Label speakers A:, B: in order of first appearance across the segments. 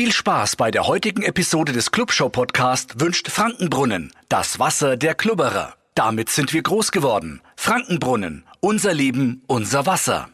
A: Viel Spaß bei der heutigen Episode des Clubshow Podcast wünscht Frankenbrunnen, das Wasser der Klubberer. Damit sind wir groß geworden. Frankenbrunnen, unser Leben, unser Wasser.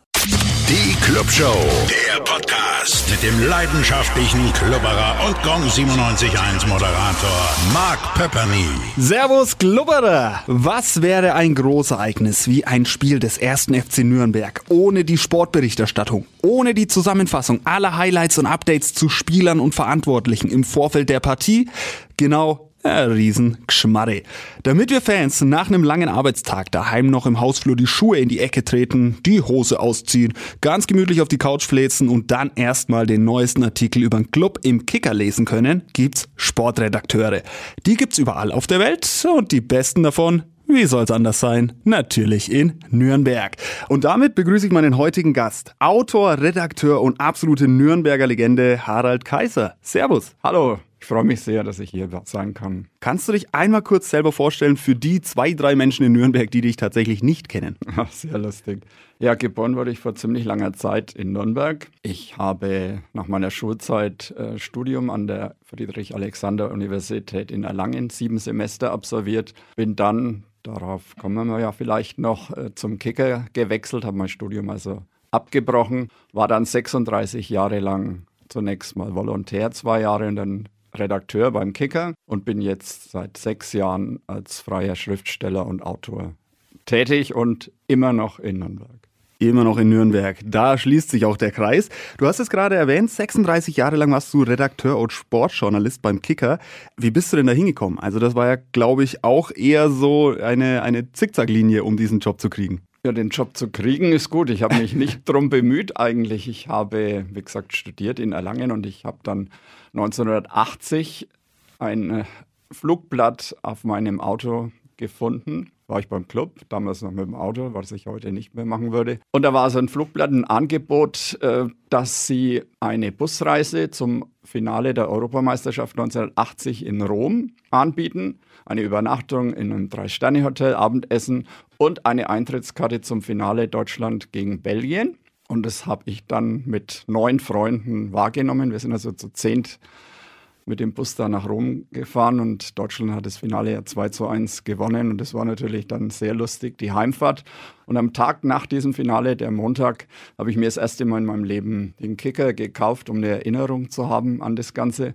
B: Die Clubshow, der Podcast mit dem leidenschaftlichen Klubberer und Gong 97.1 Moderator Mark Pepperny.
C: Servus Klubberer! Was wäre ein Großereignis wie ein Spiel des ersten FC Nürnberg ohne die Sportberichterstattung, ohne die Zusammenfassung aller Highlights und Updates zu Spielern und Verantwortlichen im Vorfeld der Partie? Genau Riesengeschmarre. Damit wir Fans nach einem langen Arbeitstag daheim noch im Hausflur die Schuhe in die Ecke treten, die Hose ausziehen, ganz gemütlich auf die Couch fläzen und dann erstmal den neuesten Artikel über den Club im Kicker lesen können, gibt's Sportredakteure. Die gibt's überall auf der Welt und die besten davon wie soll's anders sein? Natürlich in Nürnberg. Und damit begrüße ich meinen heutigen Gast, Autor, Redakteur und absolute Nürnberger Legende Harald Kaiser. Servus.
D: Hallo. Ich freue mich sehr, dass ich hier sein kann.
C: Kannst du dich einmal kurz selber vorstellen für die zwei, drei Menschen in Nürnberg, die dich tatsächlich nicht kennen?
D: Sehr lustig. Ja, geboren wurde ich vor ziemlich langer Zeit in Nürnberg. Ich habe nach meiner Schulzeit äh, Studium an der Friedrich-Alexander-Universität in Erlangen, sieben Semester absolviert. Bin dann, darauf kommen wir ja vielleicht noch, äh, zum Kicker gewechselt, habe mein Studium also abgebrochen, war dann 36 Jahre lang zunächst mal Volontär, zwei Jahre und dann Redakteur beim Kicker und bin jetzt seit sechs Jahren als freier Schriftsteller und Autor tätig und immer noch in Nürnberg.
C: Immer noch in Nürnberg. Da schließt sich auch der Kreis. Du hast es gerade erwähnt, 36 Jahre lang warst du Redakteur und Sportjournalist beim Kicker. Wie bist du denn da hingekommen? Also das war ja, glaube ich, auch eher so eine, eine Zickzacklinie, um diesen Job zu kriegen.
D: Ja, den Job zu kriegen ist gut. Ich habe mich nicht drum bemüht eigentlich. Ich habe, wie gesagt, studiert in Erlangen und ich habe dann 1980 ein äh, Flugblatt auf meinem Auto gefunden. War ich beim Club, damals noch mit dem Auto, was ich heute nicht mehr machen würde. Und da war so ein Flugblatt, ein Angebot, äh, dass sie eine Busreise zum Finale der Europameisterschaft 1980 in Rom anbieten eine Übernachtung in einem Drei-Sterne-Hotel, Abendessen und eine Eintrittskarte zum Finale Deutschland gegen Belgien. Und das habe ich dann mit neun Freunden wahrgenommen. Wir sind also zu zehnt mit dem Bus da nach Rom gefahren und Deutschland hat das Finale ja 2 zu 1 gewonnen und das war natürlich dann sehr lustig, die Heimfahrt. Und am Tag nach diesem Finale, der Montag, habe ich mir das erste Mal in meinem Leben den Kicker gekauft, um eine Erinnerung zu haben an das Ganze.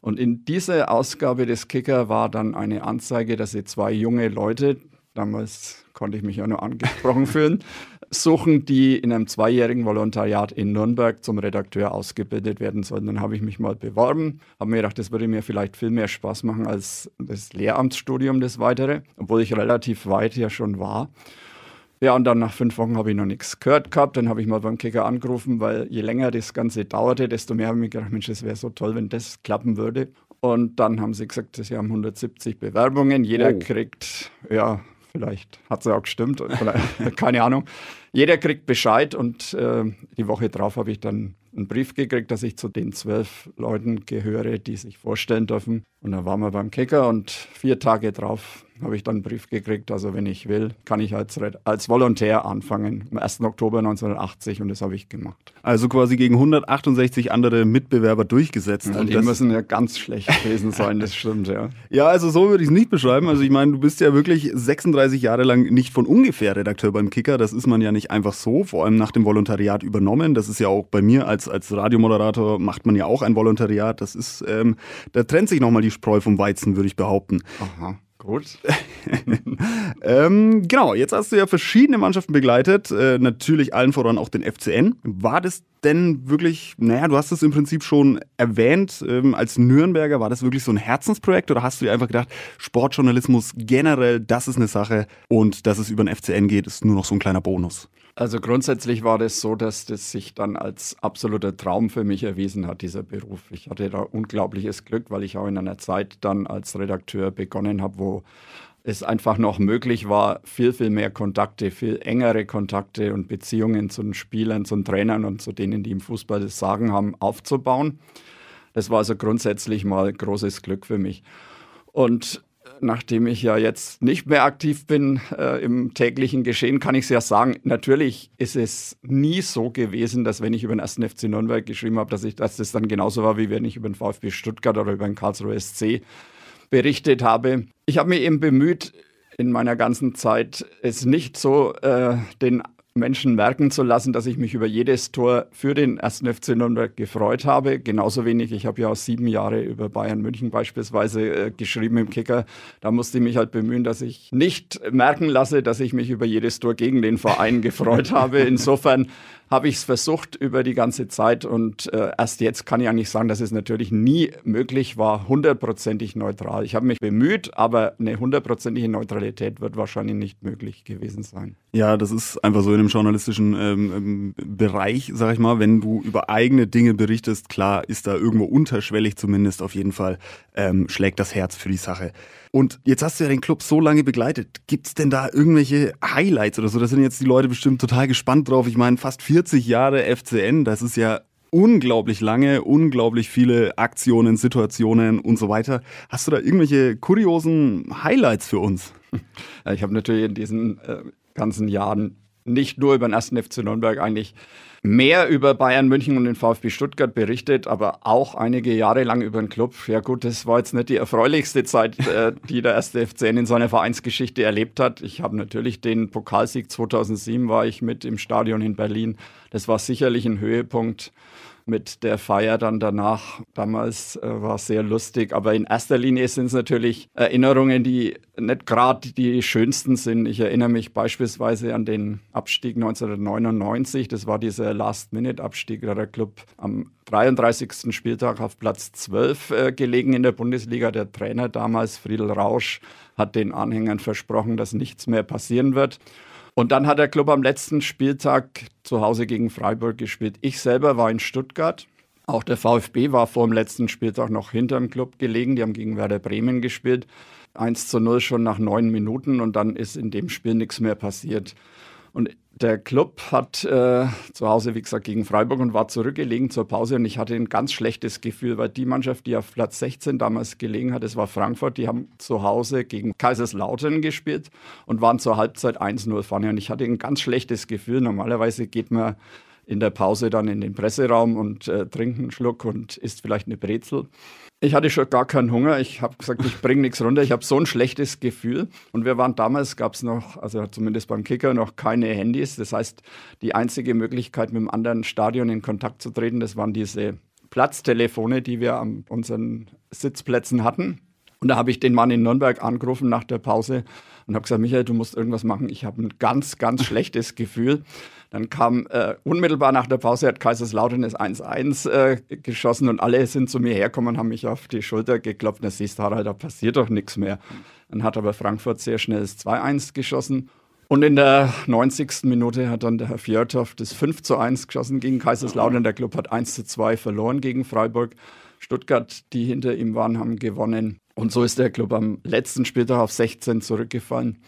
D: Und in dieser Ausgabe des Kicker war dann eine Anzeige, dass sie zwei junge Leute, damals konnte ich mich ja nur angesprochen fühlen, suchen, die in einem zweijährigen Volontariat in Nürnberg zum Redakteur ausgebildet werden sollen. Dann habe ich mich mal beworben, habe mir gedacht, das würde mir vielleicht viel mehr Spaß machen als das Lehramtsstudium, das weitere, obwohl ich relativ weit ja schon war. Ja, und dann nach fünf Wochen habe ich noch nichts gehört gehabt. Dann habe ich mal beim Kicker angerufen, weil je länger das Ganze dauerte, desto mehr habe ich mir gedacht, Mensch, es wäre so toll, wenn das klappen würde. Und dann haben sie gesagt, sie haben 170 Bewerbungen. Jeder oh. kriegt, ja, vielleicht hat es ja auch gestimmt, keine Ahnung. Jeder kriegt Bescheid und äh, die Woche drauf habe ich dann einen Brief gekriegt, dass ich zu den zwölf Leuten gehöre, die sich vorstellen dürfen. Und dann waren wir beim Kicker und vier Tage drauf habe ich dann einen Brief gekriegt, also wenn ich will, kann ich als, als Volontär anfangen, am 1. Oktober 1980 und das habe ich gemacht.
C: Also quasi gegen 168 andere Mitbewerber durchgesetzt.
D: Ja, und die müssen ja ganz schlecht gewesen sein, das stimmt, ja.
C: Ja, also so würde ich es nicht beschreiben. Also ich meine, du bist ja wirklich 36 Jahre lang nicht von ungefähr Redakteur beim Kicker. Das ist man ja nicht einfach so, vor allem nach dem Volontariat übernommen. Das ist ja auch bei mir als, als Radiomoderator macht man ja auch ein Volontariat. Das ist, ähm, da trennt sich nochmal die Spreu vom Weizen, würde ich behaupten.
D: Aha. Gut.
C: ähm, genau, jetzt hast du ja verschiedene Mannschaften begleitet, äh, natürlich allen voran auch den FCN. War das denn wirklich, naja, du hast es im Prinzip schon erwähnt, ähm, als Nürnberger, war das wirklich so ein Herzensprojekt oder hast du dir einfach gedacht, Sportjournalismus generell, das ist eine Sache und dass es über den FCN geht, ist nur noch so ein kleiner Bonus?
D: Also grundsätzlich war das so, dass das sich dann als absoluter Traum für mich erwiesen hat, dieser Beruf. Ich hatte da unglaubliches Glück, weil ich auch in einer Zeit dann als Redakteur begonnen habe, wo es einfach noch möglich war, viel, viel mehr Kontakte, viel engere Kontakte und Beziehungen zu den Spielern, zu den Trainern und zu denen, die im Fußball das Sagen haben, aufzubauen. Das war also grundsätzlich mal großes Glück für mich. Und nachdem ich ja jetzt nicht mehr aktiv bin äh, im täglichen Geschehen, kann ich es ja sagen, natürlich ist es nie so gewesen, dass wenn ich über den ersten FC Nürnberg geschrieben habe, dass, dass das dann genauso war, wie wenn ich über den VfB Stuttgart oder über den Karlsruhe SC berichtet habe. Ich habe mich eben bemüht, in meiner ganzen Zeit es nicht so äh, den Menschen merken zu lassen, dass ich mich über jedes Tor für den ersten FC Nürnberg gefreut habe. Genauso wenig, ich habe ja auch sieben Jahre über Bayern München beispielsweise äh, geschrieben im Kicker. Da musste ich mich halt bemühen, dass ich nicht merken lasse, dass ich mich über jedes Tor gegen den Verein gefreut habe. Insofern habe ich es versucht über die ganze Zeit und äh, erst jetzt kann ich eigentlich sagen, dass es natürlich nie möglich war, hundertprozentig neutral. Ich habe mich bemüht, aber eine hundertprozentige Neutralität wird wahrscheinlich nicht möglich gewesen sein.
C: Ja, das ist einfach so in dem journalistischen ähm, ähm Bereich, sag ich mal, wenn du über eigene Dinge berichtest, klar ist da irgendwo unterschwellig zumindest auf jeden Fall, ähm, schlägt das Herz für die Sache. Und jetzt hast du ja den Club so lange begleitet. Gibt es denn da irgendwelche Highlights oder so? Da sind jetzt die Leute bestimmt total gespannt drauf. Ich meine, fast 40 Jahre FCN, das ist ja unglaublich lange, unglaublich viele Aktionen, Situationen und so weiter. Hast du da irgendwelche kuriosen Highlights für uns?
D: Ich habe natürlich in diesen äh, ganzen Jahren nicht nur über den ersten FC Nürnberg eigentlich mehr über Bayern München und den VfB Stuttgart berichtet, aber auch einige Jahre lang über den Club. Ja gut, das war jetzt nicht die erfreulichste Zeit, äh, die der erste FCN in seiner Vereinsgeschichte erlebt hat. Ich habe natürlich den Pokalsieg 2007 war ich mit im Stadion in Berlin. Das war sicherlich ein Höhepunkt mit der Feier dann danach. Damals äh, war es sehr lustig, aber in erster Linie sind es natürlich Erinnerungen, die nicht gerade die schönsten sind. Ich erinnere mich beispielsweise an den Abstieg 1999. Das war dieser Last-Minute-Abstieg, da der Club am 33. Spieltag auf Platz 12 äh, gelegen in der Bundesliga. Der Trainer damals, Friedel Rausch, hat den Anhängern versprochen, dass nichts mehr passieren wird. Und dann hat der Club am letzten Spieltag zu Hause gegen Freiburg gespielt. Ich selber war in Stuttgart. Auch der VfB war vor dem letzten Spieltag noch hinter dem Club gelegen. Die haben gegen Werder Bremen gespielt. 1 zu 0 schon nach neun Minuten und dann ist in dem Spiel nichts mehr passiert. Und der Club hat äh, zu Hause, wie gesagt, gegen Freiburg und war zurückgelegen zur Pause. Und ich hatte ein ganz schlechtes Gefühl, weil die Mannschaft, die auf Platz 16 damals gelegen hat, das war Frankfurt, die haben zu Hause gegen Kaiserslautern gespielt und waren zur Halbzeit 1-0 vorne. Und ich hatte ein ganz schlechtes Gefühl. Normalerweise geht man in der Pause dann in den Presseraum und äh, trinkt einen Schluck und isst vielleicht eine Brezel. Ich hatte schon gar keinen Hunger. Ich habe gesagt, ich bringe nichts runter. Ich habe so ein schlechtes Gefühl. Und wir waren damals, gab es noch, also zumindest beim Kicker, noch keine Handys. Das heißt, die einzige Möglichkeit, mit einem anderen Stadion in Kontakt zu treten, das waren diese Platztelefone, die wir an unseren Sitzplätzen hatten. Und da habe ich den Mann in Nürnberg angerufen nach der Pause und habe gesagt, Michael, du musst irgendwas machen. Ich habe ein ganz, ganz schlechtes Gefühl. Dann kam äh, unmittelbar nach der Pause, hat Kaiserslautern das 1-1 äh, geschossen und alle sind zu mir hergekommen und haben mich auf die Schulter geklopft. Da siehst du, Harald, da passiert doch nichts mehr. Dann hat aber Frankfurt sehr schnell das 2-1 geschossen. Und in der 90. Minute hat dann der Herr Fjordhoff das 5 zu 1 geschossen gegen Kaiserslautern. Der Club hat 1 zu 2 verloren gegen Freiburg. Stuttgart, die hinter ihm waren, haben gewonnen. Und so ist der Club am letzten Spieltag auf 16 zurückgefallen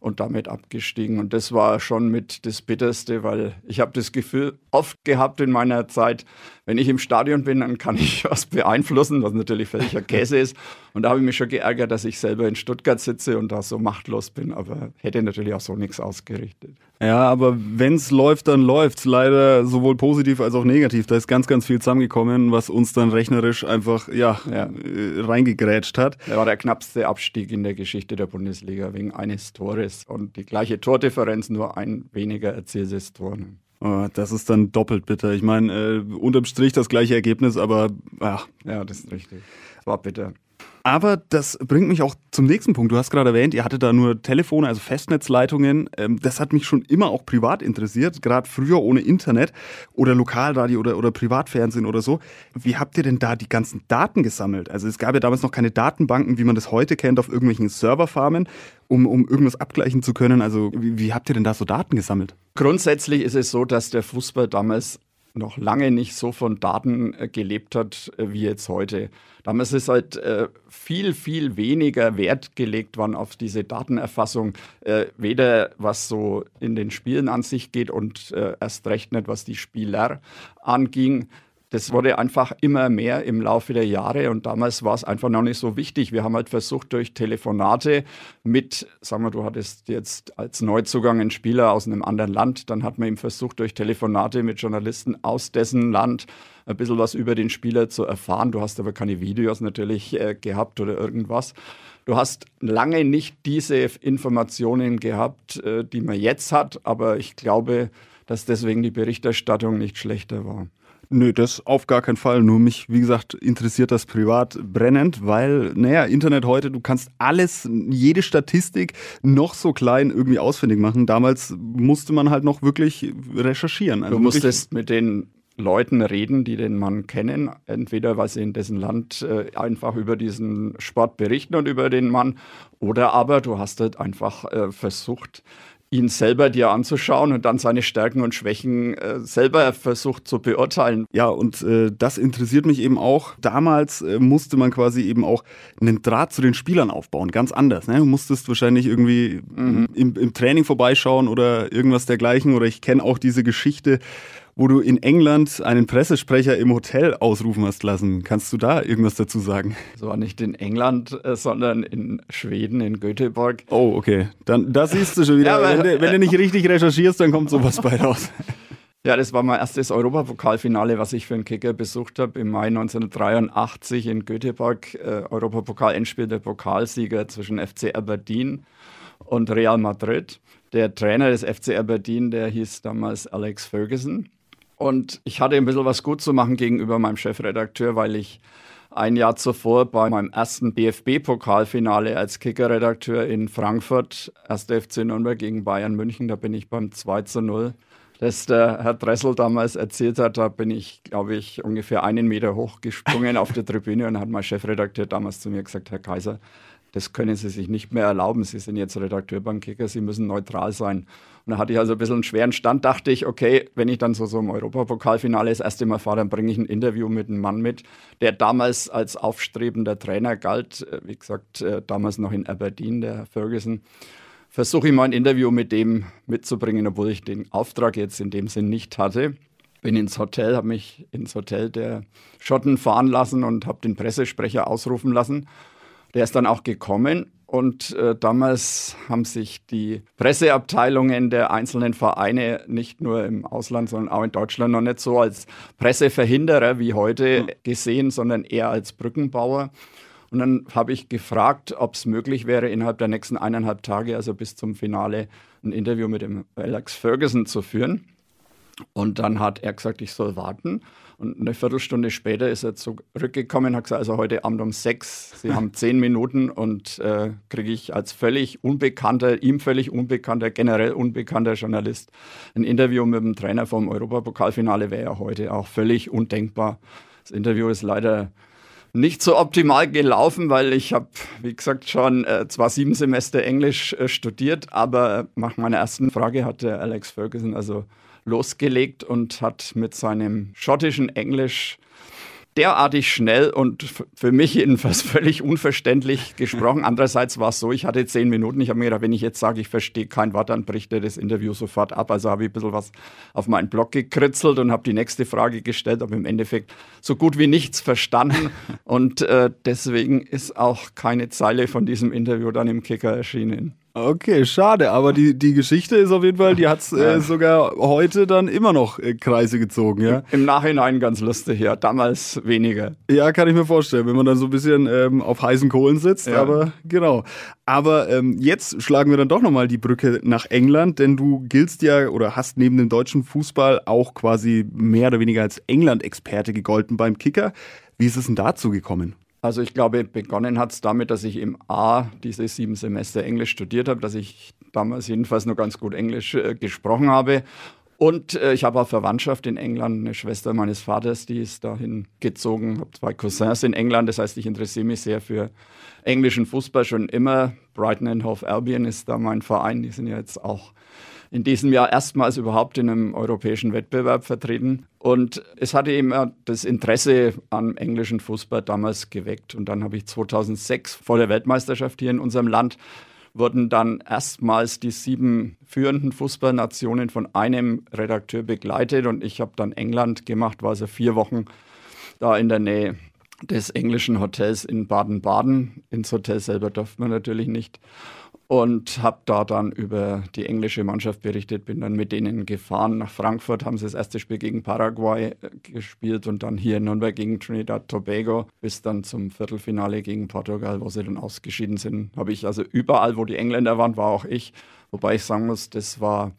D: und damit abgestiegen. Und das war schon mit das Bitterste, weil ich habe das Gefühl oft gehabt in meiner Zeit, wenn ich im Stadion bin, dann kann ich was beeinflussen, was natürlich völliger Käse ist. Und da habe ich mich schon geärgert, dass ich selber in Stuttgart sitze und da so machtlos bin, aber hätte natürlich auch so nichts ausgerichtet.
C: Ja, aber wenn es läuft, dann läuft's. Leider sowohl positiv als auch negativ. Da ist ganz, ganz viel zusammengekommen, was uns dann rechnerisch einfach ja, ja. Äh, reingegrätscht hat.
D: Das war der knappste Abstieg in der Geschichte der Bundesliga wegen eines Tores und die gleiche Tordifferenz, nur ein weniger erzieltes Tor.
C: Oh, das ist dann doppelt bitter. Ich meine, äh, unterm Strich das gleiche Ergebnis, aber ach.
D: Ja, das ist richtig. War bitter.
C: Aber das bringt mich auch zum nächsten Punkt. Du hast gerade erwähnt, ihr hattet da nur Telefone, also Festnetzleitungen. Ähm, das hat mich schon immer auch privat interessiert, gerade früher ohne Internet oder Lokalradio oder, oder Privatfernsehen oder so. Wie habt ihr denn da die ganzen Daten gesammelt? Also es gab ja damals noch keine Datenbanken, wie man das heute kennt, auf irgendwelchen Serverfarmen, um, um irgendwas abgleichen zu können. Also wie, wie habt ihr denn da so Daten gesammelt?
D: Grundsätzlich ist es so, dass der Fußball damals noch lange nicht so von Daten äh, gelebt hat äh, wie jetzt heute. Damals ist halt äh, viel, viel weniger Wert gelegt worden auf diese Datenerfassung, äh, weder was so in den Spielen an sich geht und erst recht nicht, was die Spieler anging. Das wurde einfach immer mehr im Laufe der Jahre und damals war es einfach noch nicht so wichtig. Wir haben halt versucht, durch Telefonate mit, sagen wir, du hattest jetzt als Neuzugang einen Spieler aus einem anderen Land, dann hat man ihm versucht, durch Telefonate mit Journalisten aus dessen Land ein bisschen was über den Spieler zu erfahren. Du hast aber keine Videos natürlich äh, gehabt oder irgendwas. Du hast lange nicht diese Informationen gehabt, äh, die man jetzt hat, aber ich glaube, dass deswegen die Berichterstattung nicht schlechter war.
C: Nö, das auf gar keinen Fall. Nur mich, wie gesagt, interessiert das privat brennend, weil, naja, Internet heute, du kannst alles, jede Statistik noch so klein irgendwie ausfindig machen. Damals musste man halt noch wirklich recherchieren.
D: Also du musstest mit den Leuten reden, die den Mann kennen, entweder weil sie in dessen Land äh, einfach über diesen Sport berichten und über den Mann, oder aber du hast halt einfach äh, versucht, ihn selber dir anzuschauen und dann seine Stärken und Schwächen äh, selber versucht zu beurteilen.
C: Ja, und äh, das interessiert mich eben auch. Damals äh, musste man quasi eben auch einen Draht zu den Spielern aufbauen, ganz anders. Ne? Du musstest wahrscheinlich irgendwie mhm. im, im Training vorbeischauen oder irgendwas dergleichen. Oder ich kenne auch diese Geschichte, wo du in England einen Pressesprecher im Hotel ausrufen hast lassen. Kannst du da irgendwas dazu sagen?
D: So war nicht in England, äh, sondern in Schweden, in Göteborg.
C: Oh, okay. Dann da siehst du schon wieder, ja, wenn, du, wenn, du, nicht richtig recherchierst, dann kommt sowas bei raus.
D: Ja, das war mein erstes Europapokalfinale, was ich für einen Kicker besucht habe im Mai 1983 in Göteborg. Äh, Europapokal-Endspiel der Pokalsieger zwischen FC Aberdeen und Real Madrid. Der Trainer des FC Aberdeen, der hieß damals Alex Ferguson. Und ich hatte ein bisschen was gut zu machen gegenüber meinem Chefredakteur, weil ich ein Jahr zuvor bei meinem ersten DFB-Pokalfinale als Kickerredakteur in Frankfurt, 1. FC Nürnberg gegen Bayern München, da bin ich beim 2 zu 0, das der Herr Dressel damals erzählt hat, da bin ich, glaube ich, ungefähr einen Meter hochgesprungen auf der Tribüne und hat mein Chefredakteur damals zu mir gesagt, Herr Kaiser, das können Sie sich nicht mehr erlauben. Sie sind jetzt Redakteur beim Kicker, Sie müssen neutral sein. Und da hatte ich also ein bisschen einen schweren Stand, dachte ich, okay, wenn ich dann so, so im Europapokalfinale das erste Mal fahre, dann bringe ich ein Interview mit einem Mann mit, der damals als aufstrebender Trainer galt, äh, wie gesagt, äh, damals noch in Aberdeen, der Herr Ferguson. Versuche ich mal ein Interview mit dem mitzubringen, obwohl ich den Auftrag jetzt in dem Sinn nicht hatte bin ins Hotel, habe mich ins Hotel der Schotten fahren lassen und habe den Pressesprecher ausrufen lassen. Der ist dann auch gekommen und äh, damals haben sich die Presseabteilungen der einzelnen Vereine nicht nur im Ausland, sondern auch in Deutschland noch nicht so als Presseverhinderer wie heute gesehen, sondern eher als Brückenbauer. Und dann habe ich gefragt, ob es möglich wäre, innerhalb der nächsten eineinhalb Tage, also bis zum Finale, ein Interview mit dem Alex Ferguson zu führen. Und dann hat er gesagt, ich soll warten. Und eine Viertelstunde später ist er zurückgekommen hat gesagt, also heute Abend um sechs, Sie haben zehn Minuten und äh, kriege ich als völlig unbekannter, ihm völlig unbekannter, generell unbekannter Journalist ein Interview mit dem Trainer vom Europapokalfinale, wäre ja heute auch völlig undenkbar. Das Interview ist leider nicht so optimal gelaufen, weil ich habe, wie gesagt, schon äh, zwar sieben Semester Englisch äh, studiert, aber nach meiner ersten Frage hatte Alex Ferguson also losgelegt und hat mit seinem schottischen Englisch derartig schnell und für mich jedenfalls völlig unverständlich gesprochen. Andererseits war es so, ich hatte zehn Minuten. Ich habe mir gedacht, wenn ich jetzt sage, ich verstehe kein Wort, dann bricht er das Interview sofort ab. Also habe ich ein bisschen was auf meinen Blog gekritzelt und habe die nächste Frage gestellt, aber im Endeffekt so gut wie nichts verstanden. Und äh, deswegen ist auch keine Zeile von diesem Interview dann im Kicker erschienen.
C: Okay, schade, aber die, die Geschichte ist auf jeden Fall, die hat es äh, sogar heute dann immer noch äh, Kreise gezogen, ja.
D: Im Nachhinein ganz lustig, ja, damals weniger.
C: Ja, kann ich mir vorstellen, wenn man dann so ein bisschen ähm, auf heißen Kohlen sitzt, ja. aber genau. Aber ähm, jetzt schlagen wir dann doch nochmal die Brücke nach England, denn du giltst ja oder hast neben dem deutschen Fußball auch quasi mehr oder weniger als England-Experte gegolten beim Kicker. Wie ist es denn dazu gekommen?
D: Also ich glaube, begonnen hat es damit, dass ich im A diese sieben Semester Englisch studiert habe, dass ich damals jedenfalls nur ganz gut Englisch äh, gesprochen habe. Und äh, ich habe auch Verwandtschaft in England, eine Schwester meines Vaters, die ist dahin gezogen, habe zwei Cousins in England, das heißt, ich interessiere mich sehr für englischen Fußball schon immer. Brighton and Hove Albion ist da mein Verein, die sind ja jetzt auch in diesem Jahr erstmals überhaupt in einem europäischen Wettbewerb vertreten. Und es hatte immer das Interesse am englischen Fußball damals geweckt. Und dann habe ich 2006 vor der Weltmeisterschaft hier in unserem Land wurden dann erstmals die sieben führenden Fußballnationen von einem Redakteur begleitet und ich habe dann England gemacht, war also vier Wochen da in der Nähe des englischen Hotels in Baden-Baden. Ins Hotel selber durfte man natürlich nicht und habe da dann über die englische Mannschaft berichtet, bin dann mit denen gefahren nach Frankfurt, haben sie das erste Spiel gegen Paraguay äh, gespielt und dann hier in Nürnberg gegen Trinidad Tobago bis dann zum Viertelfinale gegen Portugal, wo sie dann ausgeschieden sind. Habe ich also überall, wo die Engländer waren, war auch ich, wobei ich sagen muss, das war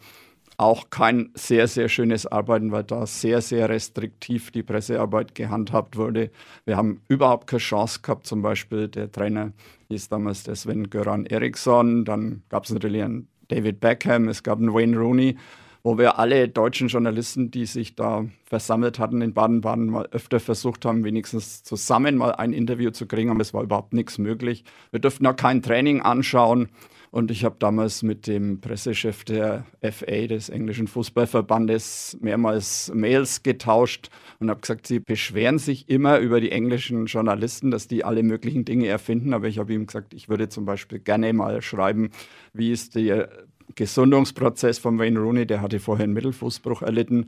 D: auch kein sehr, sehr schönes Arbeiten, weil da sehr, sehr restriktiv die Pressearbeit gehandhabt wurde. Wir haben überhaupt keine Chance gehabt, zum Beispiel der Trainer hieß damals der Sven Göran Eriksson, dann gab es natürlich einen David Beckham, es gab einen Wayne Rooney, wo wir alle deutschen Journalisten, die sich da versammelt hatten in Baden-Baden, mal öfter versucht haben, wenigstens zusammen mal ein Interview zu kriegen, aber es war überhaupt nichts möglich. Wir durften auch kein Training anschauen. Und ich habe damals mit dem Pressechef der FA, des englischen Fußballverbandes, mehrmals Mails getauscht und habe gesagt, sie beschweren sich immer über die englischen Journalisten, dass die alle möglichen Dinge erfinden. Aber ich habe ihm gesagt, ich würde zum Beispiel gerne mal schreiben, wie ist der Gesundungsprozess von Wayne Rooney, der hatte vorher einen Mittelfußbruch erlitten.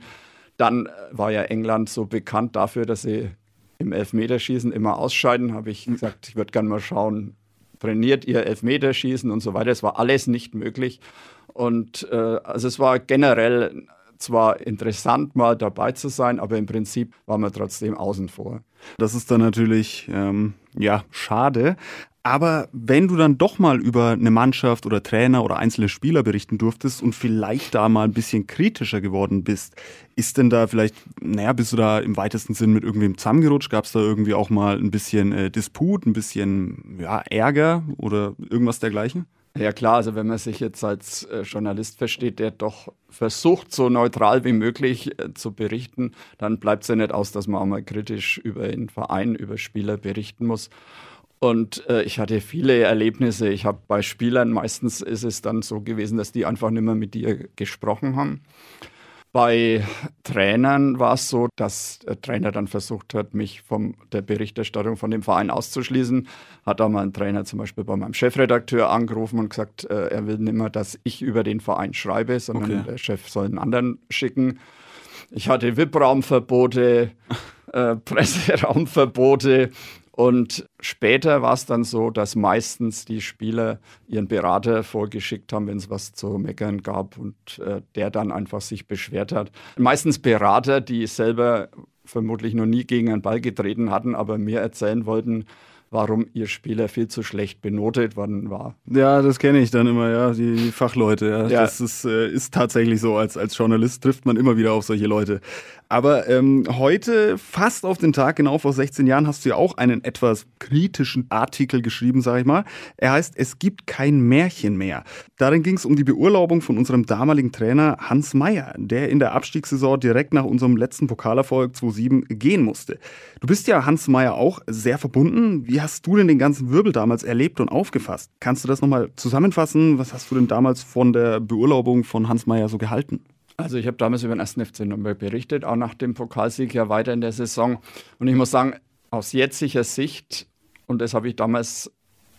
D: Dann war ja England so bekannt dafür, dass sie im Elfmeterschießen immer ausscheiden. Habe ich gesagt, ich würde gerne mal schauen, trainiert ihr Elfmeterschießen und so weiter. Es war alles nicht möglich. Und äh, also es war generell zwar interessant, mal dabei zu sein, aber im Prinzip war man trotzdem außen vor.
C: Das ist dann natürlich ähm, ja schade. Aber wenn du dann doch mal über eine Mannschaft oder Trainer oder einzelne Spieler berichten durftest und vielleicht da mal ein bisschen kritischer geworden bist, ist denn da vielleicht, naja, bist du da im weitesten Sinn mit irgendwem zusammengerutscht? Gab es da irgendwie auch mal ein bisschen äh, Disput, ein bisschen ja, Ärger oder irgendwas dergleichen?
D: Ja klar, also wenn man sich jetzt als äh, Journalist versteht, der doch versucht, so neutral wie möglich äh, zu berichten, dann bleibt es ja nicht aus, dass man auch mal kritisch über den Verein, über Spieler berichten muss. Und äh, ich hatte viele Erlebnisse. Ich habe bei Spielern, meistens ist es dann so gewesen, dass die einfach nicht mehr mit dir gesprochen haben. Bei Trainern war es so, dass der Trainer dann versucht hat, mich von der Berichterstattung von dem Verein auszuschließen. Hat da mal ein Trainer zum Beispiel bei meinem Chefredakteur angerufen und gesagt, äh, er will nicht mehr, dass ich über den Verein schreibe, sondern okay. der Chef soll einen anderen schicken. Ich hatte VIP-Raumverbote, äh, Presseraumverbote. Und später war es dann so, dass meistens die Spieler ihren Berater vorgeschickt haben, wenn es was zu meckern gab und äh, der dann einfach sich beschwert hat. Meistens Berater, die selber vermutlich noch nie gegen einen Ball getreten hatten, aber mir erzählen wollten, warum ihr Spieler viel zu schlecht benotet worden war.
C: Ja, das kenne ich dann immer, ja, die, die Fachleute. Ja. ja. Das ist, äh, ist tatsächlich so. Als, als Journalist trifft man immer wieder auf solche Leute. Aber ähm, heute, fast auf den Tag, genau vor 16 Jahren, hast du ja auch einen etwas kritischen Artikel geschrieben, sage ich mal. Er heißt, es gibt kein Märchen mehr. Darin ging es um die Beurlaubung von unserem damaligen Trainer Hans Meyer, der in der Abstiegssaison direkt nach unserem letzten Pokalerfolg 2-7 gehen musste. Du bist ja Hans Meyer auch sehr verbunden. Wie hast du denn den ganzen Wirbel damals erlebt und aufgefasst? Kannst du das nochmal zusammenfassen? Was hast du denn damals von der Beurlaubung von Hans Meyer so gehalten?
D: Also ich habe damals über den ersten FC Nürnberg berichtet, auch nach dem Pokalsieg ja weiter in der Saison. Und ich muss sagen, aus jetziger Sicht, und das habe ich damals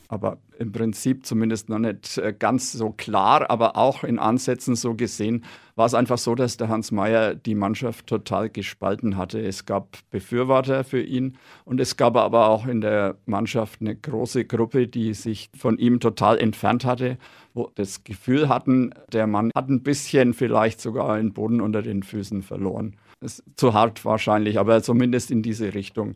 D: aber im Prinzip zumindest noch nicht äh, ganz so klar, aber auch in Ansätzen so gesehen, war es einfach so, dass der Hans Meyer die Mannschaft total gespalten hatte. Es gab Befürworter für ihn und es gab aber auch in der Mannschaft eine große Gruppe, die sich von ihm total entfernt hatte, wo das Gefühl hatten, der Mann hat ein bisschen vielleicht sogar den Boden unter den Füßen verloren. Ist zu hart wahrscheinlich, aber zumindest in diese Richtung.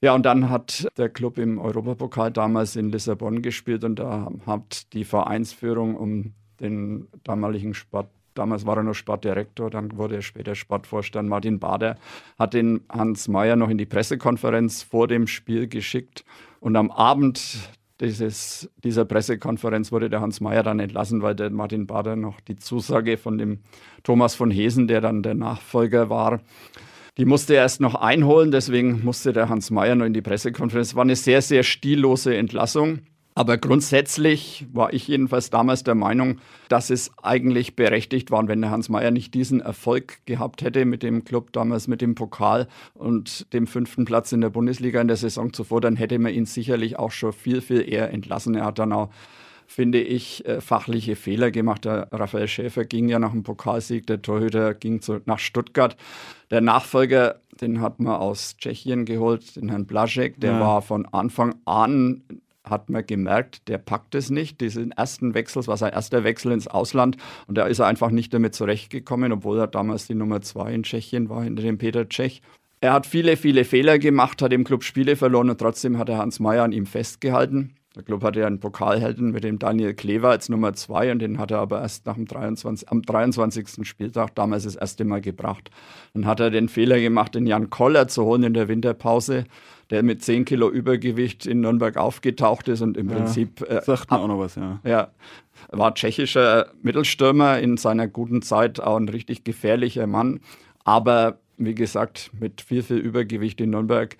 D: Ja, und dann hat der Club im Europapokal damals in Lissabon gespielt und da hat die Vereinsführung um den damaligen Sport damals war er noch Sportdirektor, dann wurde er später Sportvorstand, Martin Bader, hat den Hans Mayer noch in die Pressekonferenz vor dem Spiel geschickt. Und am Abend dieses, dieser Pressekonferenz wurde der Hans Mayer dann entlassen, weil der Martin Bader noch die Zusage von dem Thomas von Hesen, der dann der Nachfolger war, die musste er erst noch einholen, deswegen musste der Hans Mayer noch in die Pressekonferenz. Es war eine sehr, sehr stillose Entlassung. Aber grundsätzlich war ich jedenfalls damals der Meinung, dass es eigentlich berechtigt war, wenn der Hans Mayer nicht diesen Erfolg gehabt hätte mit dem Club damals mit dem Pokal und dem fünften Platz in der Bundesliga in der Saison zuvor, dann hätte man ihn sicherlich auch schon viel, viel eher entlassen. Er hat dann auch finde ich, äh, fachliche Fehler gemacht. Der Raphael Schäfer ging ja nach dem Pokalsieg, der Torhüter ging zu, nach Stuttgart. Der Nachfolger, den hat man aus Tschechien geholt, den Herrn Blaschek, der ja. war von Anfang an hat man gemerkt, der packt es nicht. Diesen ersten Wechsel, es war sein erster Wechsel ins Ausland und da ist er einfach nicht damit zurechtgekommen, obwohl er damals die Nummer zwei in Tschechien war, hinter dem Peter Tschech. Er hat viele, viele Fehler gemacht, hat im Club Spiele verloren und trotzdem hat er Hans Meyer an ihm festgehalten. Der Club hatte ja einen Pokalhelden mit dem Daniel Klever als Nummer zwei und den hat er aber erst nach dem 23, am 23. Spieltag damals das erste Mal gebracht. Dann hat er den Fehler gemacht, den Jan Koller zu holen in der Winterpause, der mit 10 Kilo Übergewicht in Nürnberg aufgetaucht ist und im ja, Prinzip.
C: Äh, sagt man auch noch was, ja.
D: Ja, war tschechischer Mittelstürmer in seiner guten Zeit, auch ein richtig gefährlicher Mann. Aber wie gesagt, mit viel, viel Übergewicht in Nürnberg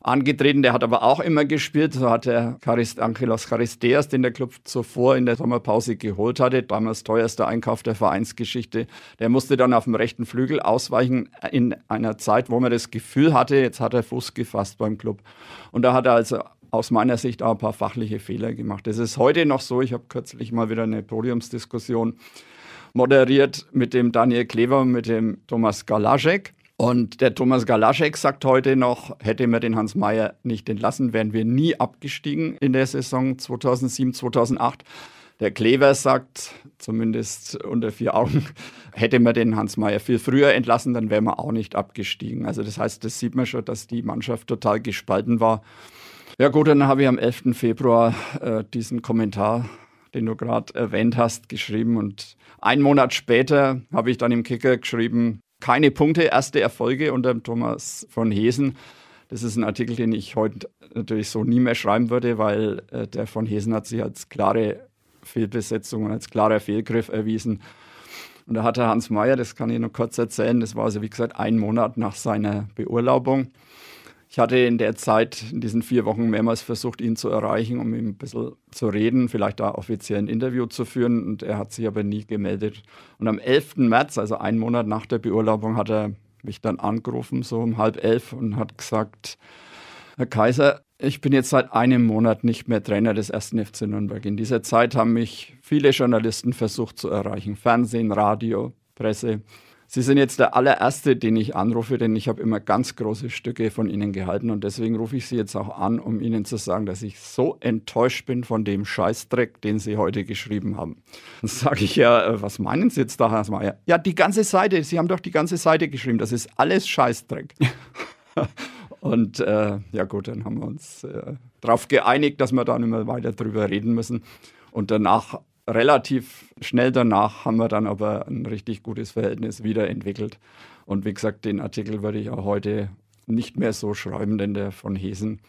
D: angetreten. Der hat aber auch immer gespielt. So hat der Charist Angelos Charisteas, den der Club zuvor in der Sommerpause geholt hatte, damals teuerster Einkauf der Vereinsgeschichte. Der musste dann auf dem rechten Flügel ausweichen in einer Zeit, wo man das Gefühl hatte, jetzt hat er Fuß gefasst beim Club. Und da hat er also aus meiner Sicht auch ein paar fachliche Fehler gemacht. Das ist heute noch so. Ich habe kürzlich mal wieder eine Podiumsdiskussion moderiert mit dem Daniel Klever und mit dem Thomas Galaschek. Und der Thomas Galaschek sagt heute noch, hätte mir den Hans Meyer nicht entlassen, wären wir nie abgestiegen in der Saison 2007, 2008. Der Klever sagt, zumindest unter vier Augen, hätte man den Hans Meyer viel früher entlassen, dann wären wir auch nicht abgestiegen. Also das heißt, das sieht man schon, dass die Mannschaft total gespalten war. Ja gut, dann habe ich am 11. Februar äh, diesen Kommentar, den du gerade erwähnt hast, geschrieben. Und einen Monat später habe ich dann im Kicker geschrieben, keine Punkte, erste Erfolge unter Thomas von Hesen. Das ist ein Artikel, den ich heute natürlich so nie mehr schreiben würde, weil äh, der von Hesen hat sich als klare Fehlbesetzung und als klarer Fehlgriff erwiesen. Und da hat der Hans Mayer, das kann ich noch kurz erzählen, das war also wie gesagt ein Monat nach seiner Beurlaubung, ich hatte in der Zeit, in diesen vier Wochen, mehrmals versucht, ihn zu erreichen, um ihm ein bisschen zu reden, vielleicht da offiziell ein Interview zu führen. Und er hat sich aber nie gemeldet. Und am 11. März, also einen Monat nach der Beurlaubung, hat er mich dann angerufen, so um halb elf, und hat gesagt, Herr Kaiser, ich bin jetzt seit einem Monat nicht mehr Trainer des 1. FC Nürnberg. In dieser Zeit haben mich viele Journalisten versucht zu erreichen. Fernsehen, Radio, Presse. Sie sind jetzt der allererste, den ich anrufe, denn ich habe immer ganz große Stücke von Ihnen gehalten und deswegen rufe ich Sie jetzt auch an, um Ihnen zu sagen, dass ich so enttäuscht bin von dem Scheißdreck, den Sie heute geschrieben haben. Dann sage ich ja, äh, was meinen Sie jetzt da, Herr Mayer? Ja, die ganze Seite, Sie haben doch die ganze Seite geschrieben, das ist alles Scheißdreck. Und äh, ja gut, dann haben wir uns äh, darauf geeinigt, dass wir da nicht mehr weiter drüber reden müssen. Und danach relativ schnell danach haben wir dann aber ein richtig gutes Verhältnis wiederentwickelt. Und wie gesagt, den Artikel würde ich auch heute nicht mehr so schreiben, denn der von Hesen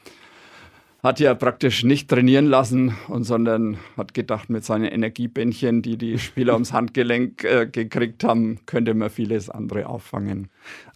D: hat ja praktisch nicht trainieren lassen, und sondern hat gedacht, mit seinen Energiebändchen, die die Spieler ums Handgelenk äh, gekriegt haben, könnte man vieles andere auffangen.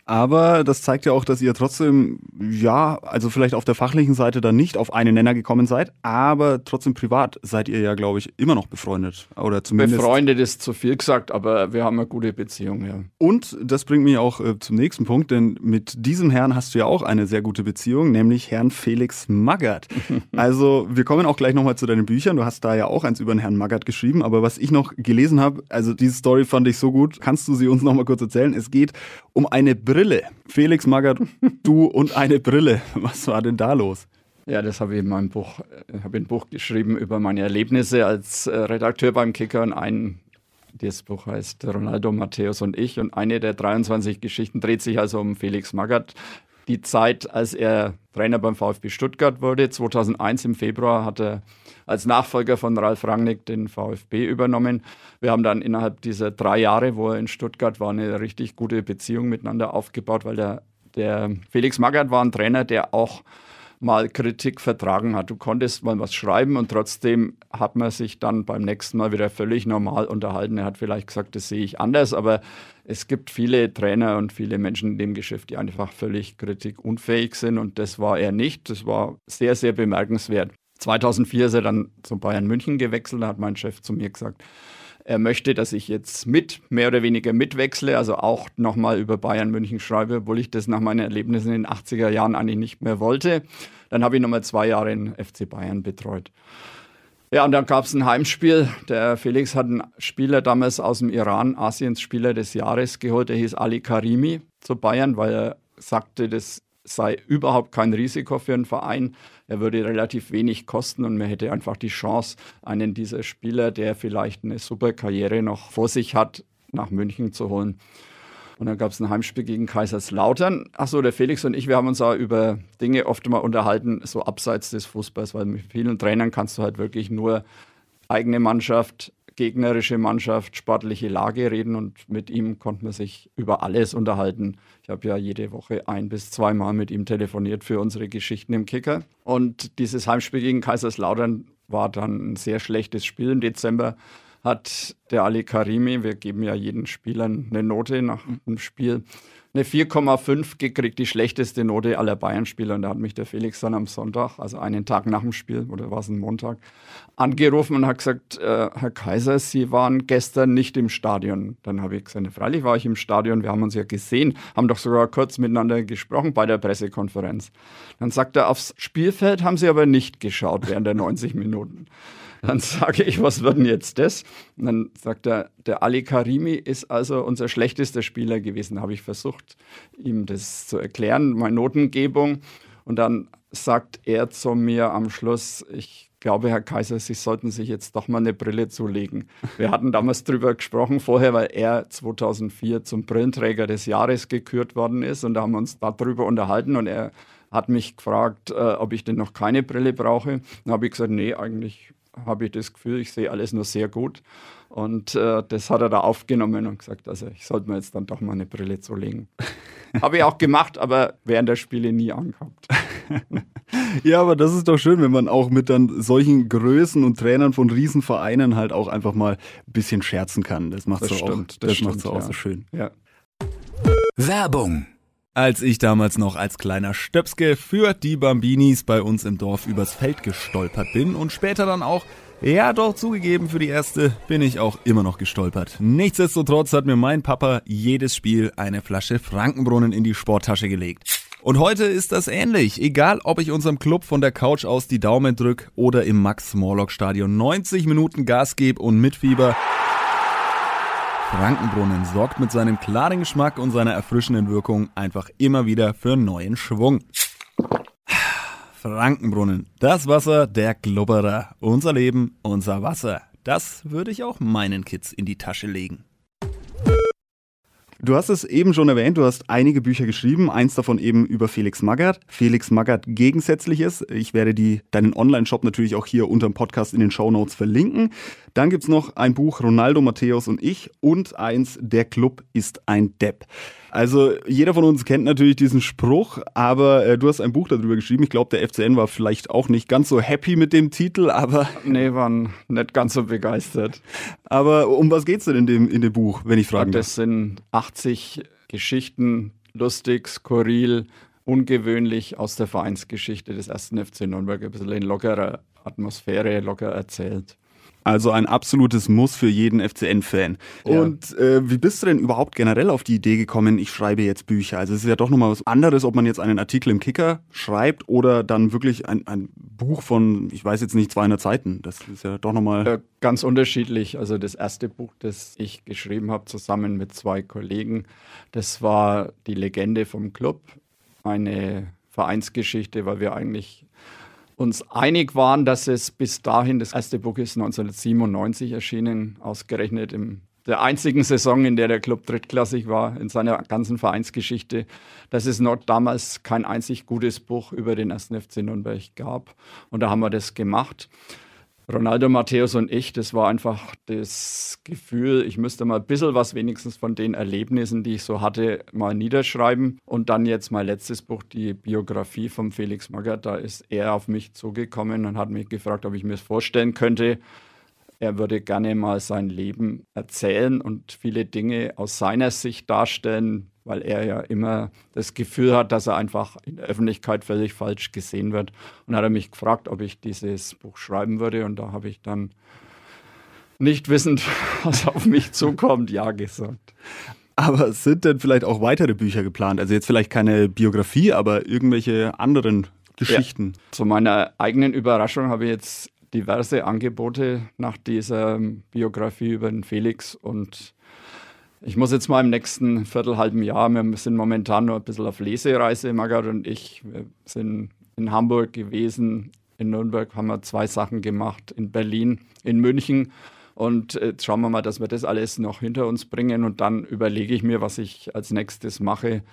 C: Aber das zeigt ja auch, dass ihr trotzdem, ja, also vielleicht auf der fachlichen Seite dann nicht auf einen Nenner gekommen seid, aber trotzdem privat seid ihr ja, glaube ich, immer noch befreundet. Oder zumindest.
D: Befreundet ist zu viel gesagt, aber wir haben eine gute Beziehung, ja.
C: Und das bringt mich auch äh, zum nächsten Punkt, denn mit diesem Herrn hast du ja auch eine sehr gute Beziehung, nämlich Herrn Felix Magath. also, wir kommen auch gleich nochmal zu deinen Büchern. Du hast da ja auch eins über den Herrn Magath geschrieben, aber was ich noch gelesen habe, also diese Story fand ich so gut. Kannst du sie uns nochmal kurz erzählen? Es geht um eine Brille. Felix Magath, du und eine Brille. Was war denn da los?
D: Ja, das habe ich in meinem Buch, ich habe ein Buch geschrieben über meine Erlebnisse als äh, Redakteur beim Kicker und ein das Buch heißt Ronaldo, Matthäus und ich. Und eine der 23 Geschichten dreht sich also um Felix Magath. Die Zeit, als er Trainer beim VfB Stuttgart wurde, 2001 im Februar, hat er als Nachfolger von Ralf Rangnick den VfB übernommen. Wir haben dann innerhalb dieser drei Jahre, wo er in Stuttgart war, eine richtig gute Beziehung miteinander aufgebaut, weil der, der Felix Magath war ein Trainer, der auch mal Kritik vertragen hat. Du konntest mal was schreiben und trotzdem hat man sich dann beim nächsten Mal wieder völlig normal unterhalten. Er hat vielleicht gesagt, das sehe ich anders, aber es gibt viele Trainer und viele Menschen in dem Geschäft, die einfach völlig kritikunfähig sind und das war er nicht. Das war sehr, sehr bemerkenswert. 2004 ist er dann zu Bayern München gewechselt. Da hat mein Chef zu mir gesagt, er möchte, dass ich jetzt mit, mehr oder weniger mitwechsle, also auch nochmal über Bayern München schreibe, obwohl ich das nach meinen Erlebnissen in den 80er Jahren eigentlich nicht mehr wollte. Dann habe ich nochmal zwei Jahre in FC Bayern betreut. Ja, und dann gab es ein Heimspiel. Der Felix hat einen Spieler damals aus dem Iran, Asiens Spieler des Jahres geholt. Der hieß Ali Karimi zu Bayern, weil er sagte, das sei überhaupt kein Risiko für einen Verein. Er würde relativ wenig kosten und man hätte einfach die Chance, einen dieser Spieler, der vielleicht eine super Karriere noch vor sich hat, nach München zu holen. Und dann gab es ein Heimspiel gegen Kaiserslautern. Achso, der Felix und ich, wir haben uns da über Dinge oft mal unterhalten, so abseits des Fußballs, weil mit vielen Trainern kannst du halt wirklich nur eigene Mannschaft, gegnerische Mannschaft, sportliche Lage reden und mit ihm konnte man sich über alles unterhalten. Ich habe ja jede Woche ein bis zweimal mit ihm telefoniert für unsere Geschichten im Kicker. Und dieses Heimspiel gegen Kaiserslautern war dann ein sehr schlechtes Spiel im Dezember hat der Ali Karimi, wir geben ja jeden Spielern eine Note nach dem Spiel, eine 4,5 gekriegt, die schlechteste Note aller Bayern-Spieler. Und da hat mich der Felix dann am Sonntag, also einen Tag nach dem Spiel, oder war es ein Montag, angerufen und hat gesagt, äh, Herr Kaiser, Sie waren gestern nicht im Stadion. Dann habe ich gesagt, freilich war ich im Stadion, wir haben uns ja gesehen, haben doch sogar kurz miteinander gesprochen bei der Pressekonferenz. Dann sagt er, aufs Spielfeld haben Sie aber nicht geschaut während der 90 Minuten. Dann sage ich, was wird denn jetzt das? Und dann sagt er, der Ali Karimi ist also unser schlechtester Spieler gewesen. Da habe ich versucht, ihm das zu erklären, meine Notengebung. Und dann sagt er zu mir am Schluss, ich glaube, Herr Kaiser, Sie sollten sich jetzt doch mal eine Brille zulegen. Wir hatten damals drüber gesprochen vorher, weil er 2004 zum Brillenträger des Jahres gekürt worden ist und da haben wir uns darüber unterhalten und er hat mich gefragt, äh, ob ich denn noch keine Brille brauche. Dann habe ich gesagt, nee, eigentlich habe ich das Gefühl, ich sehe alles nur sehr gut. Und äh, das hat er da aufgenommen und gesagt, also ich sollte mir jetzt dann doch mal eine Brille zulegen. habe ich auch gemacht, aber während der Spiele nie angehabt.
C: ja, aber das ist doch schön, wenn man auch mit dann solchen Größen und Trainern von Riesenvereinen halt auch einfach mal ein bisschen scherzen kann. Das macht es auch, das das stimmt, auch ja. so schön. Ja.
A: Werbung
C: als ich damals noch als kleiner Stöpske für die Bambinis bei uns im Dorf übers Feld gestolpert bin und später dann auch, ja doch zugegeben, für die erste bin ich auch immer noch gestolpert. Nichtsdestotrotz hat mir mein Papa jedes Spiel eine Flasche Frankenbrunnen in die Sporttasche gelegt. Und heute ist das ähnlich. Egal, ob ich unserem Club von der Couch aus die Daumen drück oder im Max-Morlock-Stadion 90 Minuten Gas gebe und mitfieber. Frankenbrunnen sorgt mit seinem klaren Geschmack und seiner erfrischenden Wirkung einfach immer wieder für neuen Schwung. Frankenbrunnen, das Wasser der Glubberer. Unser Leben, unser Wasser. Das würde ich auch meinen Kids in die Tasche legen. Du hast es eben schon erwähnt, du hast einige Bücher geschrieben, eins davon eben über Felix Magath. Felix Magath Gegensätzliches. Ich werde die, deinen Online-Shop natürlich auch hier unter dem Podcast in den Show Notes verlinken. Dann gibt es noch ein Buch Ronaldo, Matthäus und ich und eins Der Club ist ein Depp. Also jeder von uns kennt natürlich diesen Spruch, aber äh, du hast ein Buch darüber geschrieben. Ich glaube, der FCN war vielleicht auch nicht ganz so happy mit dem Titel, aber...
D: Nee, waren nicht ganz so begeistert.
C: Aber um was geht es denn in dem, in dem Buch, wenn ich fragen
D: Das sind 80 Geschichten, lustig, skurril, ungewöhnlich aus der Vereinsgeschichte des ersten FC Nürnberg. Ein bisschen in lockerer Atmosphäre, locker erzählt.
C: Also ein absolutes Muss für jeden FCN-Fan. Ja. Und äh, wie bist du denn überhaupt generell auf die Idee gekommen, ich schreibe jetzt Bücher? Also es ist ja doch nochmal was anderes, ob man jetzt einen Artikel im Kicker schreibt oder dann wirklich ein, ein Buch von, ich weiß jetzt nicht, 200 Seiten. Das ist ja doch nochmal... Äh,
D: ganz unterschiedlich. Also das erste Buch, das ich geschrieben habe, zusammen mit zwei Kollegen, das war Die Legende vom Club. Eine Vereinsgeschichte, weil wir eigentlich uns einig waren, dass es bis dahin, das erste Buch ist 1997 erschienen, ausgerechnet in der einzigen Saison, in der der Club drittklassig war, in seiner ganzen Vereinsgeschichte, dass es noch damals kein einzig gutes Buch über den ersten FC Nürnberg gab. Und da haben wir das gemacht. Ronaldo, Matthäus und ich, das war einfach das Gefühl, ich müsste mal ein bisschen was wenigstens von den Erlebnissen, die ich so hatte, mal niederschreiben. Und dann jetzt mein letztes Buch, die Biografie von Felix Magath, da ist er auf mich zugekommen und hat mich gefragt, ob ich mir das vorstellen könnte. Er würde gerne mal sein Leben erzählen und viele Dinge aus seiner Sicht darstellen, weil er ja immer das Gefühl hat, dass er einfach in der Öffentlichkeit völlig falsch gesehen wird. Und hat er mich gefragt, ob ich dieses Buch schreiben würde. Und da habe ich dann nicht wissend, was auf mich zukommt, ja gesagt.
C: Aber sind denn vielleicht auch weitere Bücher geplant? Also jetzt vielleicht keine Biografie, aber irgendwelche anderen Geschichten?
D: Ja. Zu meiner eigenen Überraschung habe ich jetzt diverse Angebote nach dieser Biografie über den Felix und ich muss jetzt mal im nächsten viertelhalben Jahr, wir sind momentan nur ein bisschen auf Lesereise, Margaret und ich, wir sind in Hamburg gewesen, in Nürnberg haben wir zwei Sachen gemacht, in Berlin, in München. Und jetzt schauen wir mal, dass wir das alles noch hinter uns bringen und dann überlege ich mir, was ich als nächstes mache.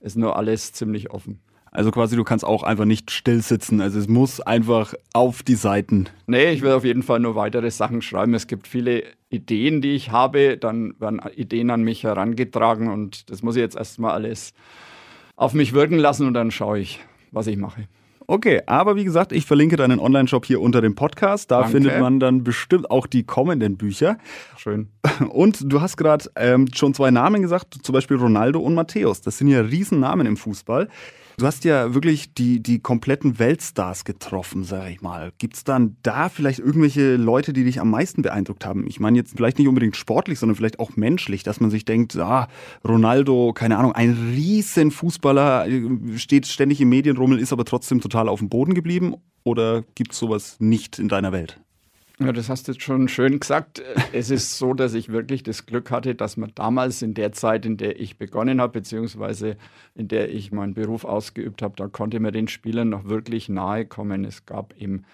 D: Ist nur alles ziemlich offen.
C: Also quasi, du kannst auch einfach nicht still sitzen. Also es muss einfach auf die Seiten.
D: Nee, ich will auf jeden Fall nur weitere Sachen schreiben. Es gibt viele Ideen, die ich habe. Dann werden Ideen an mich herangetragen und das muss ich jetzt erstmal alles auf mich wirken lassen und dann schaue ich, was ich mache.
C: Okay, aber wie gesagt, ich verlinke deinen Online-Shop hier unter dem Podcast. Da
D: Danke.
C: findet man dann bestimmt auch die kommenden Bücher.
D: Schön.
C: Und du hast gerade ähm, schon zwei Namen gesagt, zum Beispiel Ronaldo und Matthäus. Das sind ja Riesennamen im Fußball. Du hast ja wirklich die, die kompletten Weltstars getroffen, sag ich mal. Gibt es dann da vielleicht irgendwelche Leute, die dich am meisten beeindruckt haben? Ich meine jetzt vielleicht nicht unbedingt sportlich, sondern vielleicht auch menschlich, dass man sich denkt, ah, Ronaldo, keine Ahnung, ein riesen Fußballer, steht ständig im Medienrummel, ist aber trotzdem total auf dem Boden geblieben? Oder gibt es sowas nicht in deiner Welt?
D: Ja, das hast du jetzt schon schön gesagt. Es ist so, dass ich wirklich das Glück hatte, dass man damals in der Zeit, in der ich begonnen habe, beziehungsweise in der ich meinen Beruf ausgeübt habe, da konnte man den Spielern noch wirklich nahe kommen. Es gab eben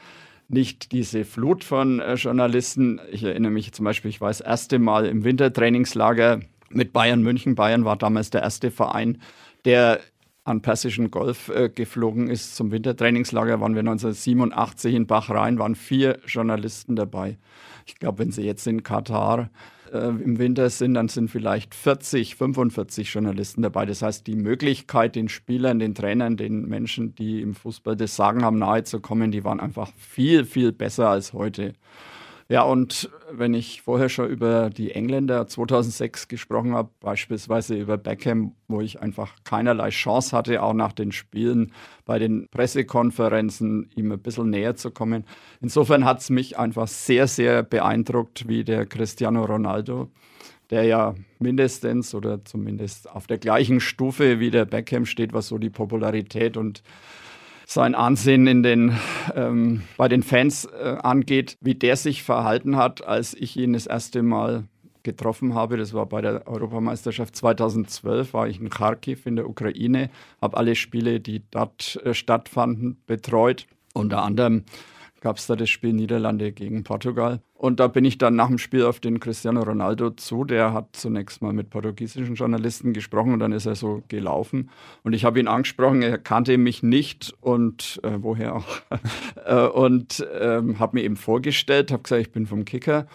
D: nicht diese Flut von äh, Journalisten. Ich erinnere mich zum Beispiel, ich war das erste Mal im Wintertrainingslager mit Bayern München. Bayern war damals der erste Verein, der an Persischen Golf äh, geflogen ist zum Wintertrainingslager, waren wir 1987 in Bahrain, waren vier Journalisten dabei. Ich glaube, wenn Sie jetzt in Katar äh, im Winter sind, dann sind vielleicht 40, 45 Journalisten dabei. Das heißt, die Möglichkeit, den Spielern, den Trainern, den Menschen, die im Fußball das Sagen haben, nahezukommen, die waren einfach viel, viel besser als heute. Ja, und wenn ich vorher schon über die Engländer 2006 gesprochen habe, beispielsweise über Beckham, wo ich einfach keinerlei Chance hatte, auch nach den Spielen bei den Pressekonferenzen ihm ein bisschen näher zu kommen. Insofern hat es mich einfach sehr, sehr beeindruckt, wie der Cristiano Ronaldo, der ja mindestens oder zumindest auf der gleichen Stufe wie der Beckham steht, was so die Popularität und sein Ansehen in den, ähm, bei den Fans äh, angeht, wie der sich verhalten hat, als ich ihn das erste Mal getroffen habe. Das war bei der Europameisterschaft 2012, war ich in Kharkiv in der Ukraine, habe alle Spiele, die dort äh, stattfanden, betreut. Unter anderem gab es da das Spiel Niederlande gegen Portugal. Und da bin ich dann nach dem Spiel auf den Cristiano Ronaldo zu. Der hat zunächst mal mit portugiesischen Journalisten gesprochen und dann ist er so gelaufen. Und ich habe ihn angesprochen, er kannte mich nicht und äh, woher auch. Äh, und ähm, habe mir eben vorgestellt, habe gesagt, ich bin vom Kicker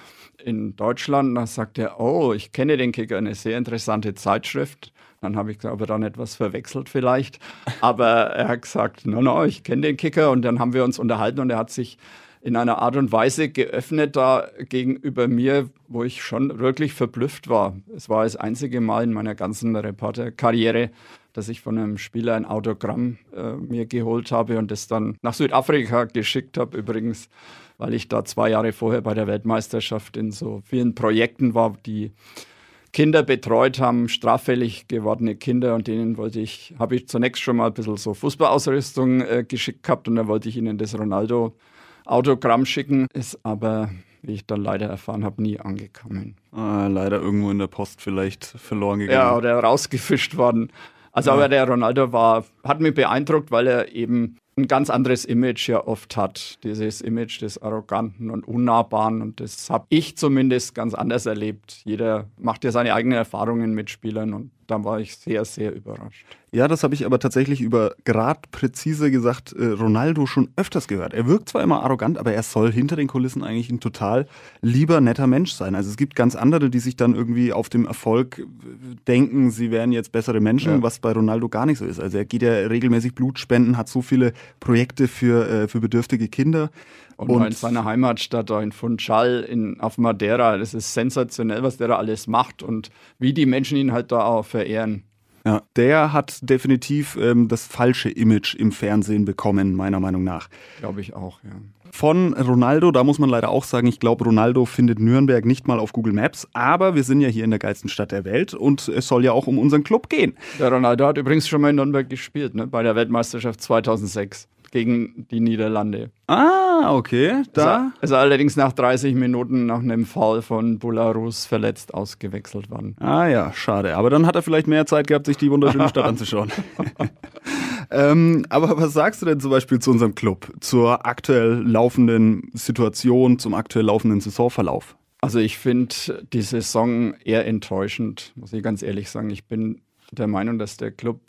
D: in Deutschland. Und dann sagt er, oh, ich kenne den Kicker, eine sehr interessante Zeitschrift. Dann habe ich gesagt, ob er dann etwas verwechselt vielleicht. Aber er hat gesagt, no, no, ich kenne den Kicker. Und dann haben wir uns unterhalten und er hat sich in einer Art und Weise geöffnet da gegenüber mir, wo ich schon wirklich verblüfft war. Es war das einzige Mal in meiner ganzen Reporterkarriere, dass ich von einem Spieler ein Autogramm äh, mir geholt habe und das dann nach Südafrika geschickt habe. Übrigens, weil ich da zwei Jahre vorher bei der Weltmeisterschaft in so vielen Projekten war, die Kinder betreut haben, straffällig gewordene Kinder und denen wollte ich, habe ich zunächst schon mal ein bisschen so Fußballausrüstung äh, geschickt gehabt und dann wollte ich ihnen das Ronaldo Autogramm schicken, ist aber, wie ich dann leider erfahren habe, nie angekommen.
C: Ah, leider irgendwo in der Post vielleicht verloren gegangen.
D: Ja, oder rausgefischt worden. Also, ja. aber der Ronaldo war, hat mich beeindruckt, weil er eben ein ganz anderes Image ja oft hat. Dieses Image des Arroganten und Unnahbaren. Und das habe ich zumindest ganz anders erlebt. Jeder macht ja seine eigenen Erfahrungen mit Spielern und da war ich sehr, sehr überrascht.
C: Ja, das habe ich aber tatsächlich über grad präzise gesagt äh, Ronaldo schon öfters gehört. Er wirkt zwar immer arrogant, aber er soll hinter den Kulissen eigentlich ein total lieber, netter Mensch sein. Also es gibt ganz andere, die sich dann irgendwie auf dem Erfolg äh, denken, sie wären jetzt bessere Menschen, ja. was bei Ronaldo gar nicht so ist. Also er geht ja regelmäßig Blut spenden, hat so viele Projekte für, äh, für bedürftige Kinder.
D: Und, und in seiner Heimatstadt, in Funchal in, auf Madeira, das ist sensationell, was der da alles macht und wie die Menschen ihn halt da auch verehren.
C: Ja, der hat definitiv ähm, das falsche Image im Fernsehen bekommen, meiner Meinung nach.
D: Glaube ich auch, ja.
C: Von Ronaldo, da muss man leider auch sagen, ich glaube, Ronaldo findet Nürnberg nicht mal auf Google Maps, aber wir sind ja hier in der geilsten Stadt der Welt und es soll ja auch um unseren Club gehen.
D: Der Ronaldo hat übrigens schon mal in Nürnberg gespielt, ne? bei der Weltmeisterschaft 2006. gegen die Niederlande.
C: Ah, okay.
D: Da. Ist, ist allerdings nach 30 Minuten nach einem Foul von Bularus verletzt ausgewechselt worden.
C: Ah ja, schade. Aber dann hat er vielleicht mehr Zeit gehabt, sich die wunderschöne Stadt anzuschauen. ähm, aber was sagst du denn zum Beispiel zu unserem Club, zur aktuell laufenden Situation, zum aktuell laufenden Saisonverlauf?
D: Also ich finde die Saison eher enttäuschend, muss ich ganz ehrlich sagen. Ich bin der Meinung, dass der Club